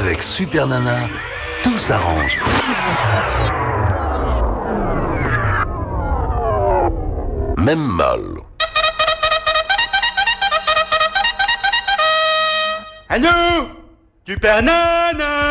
Avec Super Nana, tout s'arrange. Même mal. Allô? Super Nana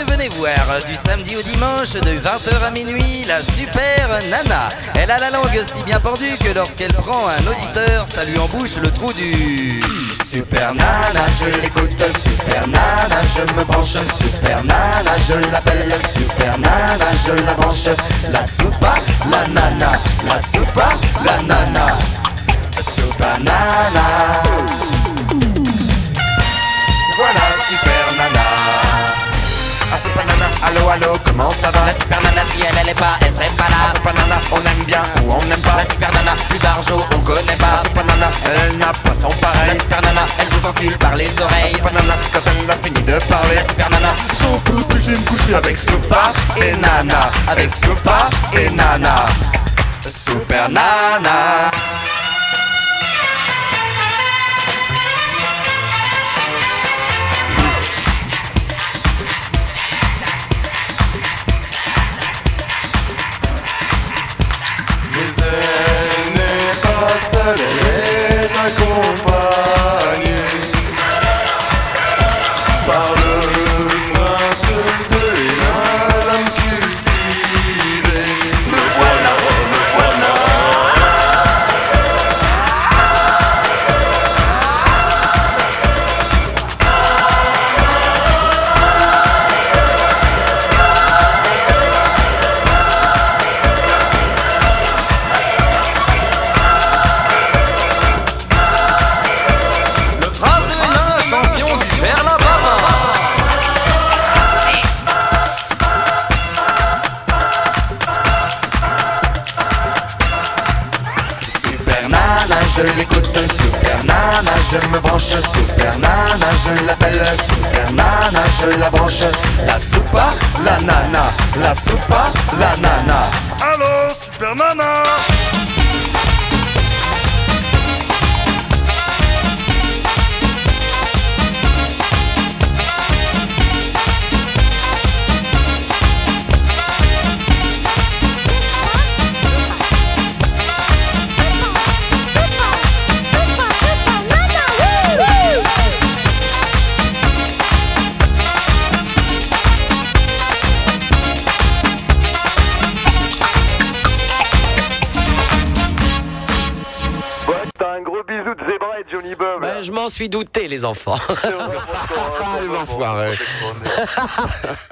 venez voir, du samedi au dimanche, de 20h à minuit, la super nana. Elle a la langue si bien pendue que lorsqu'elle prend un auditeur, ça lui embouche le trou du... Super nana, je l'écoute, super nana, je me branche, super nana, je l'appelle. Super nana, je la branche, la soupa, la nana, la soupa, allô comment ça va La super nana, si elle, elle est pas, elle serait pas là. Super Nana, on aime bien ou on n'aime pas La super nana, plus d'argent, on connaît pas. Super Nana, elle n'a pas son La pareil super nana, elle vous encule par les oreilles. Super Nana, quand elle a fini de parler La super nana, J'en peux plus, je vais me coucher avec Soupa et Nana Avec Soupa et Nana Super Nana Mais elle Nana, je l'écoute, Super. Nana, je me branche, Super. Nana, je l'appelle Super. Nana, je la branche, la soupa, la nana, la soupa, la nana. Allô Super Nana Là. Ben, je m'en suis douté, les enfants. C'est les enfoirés.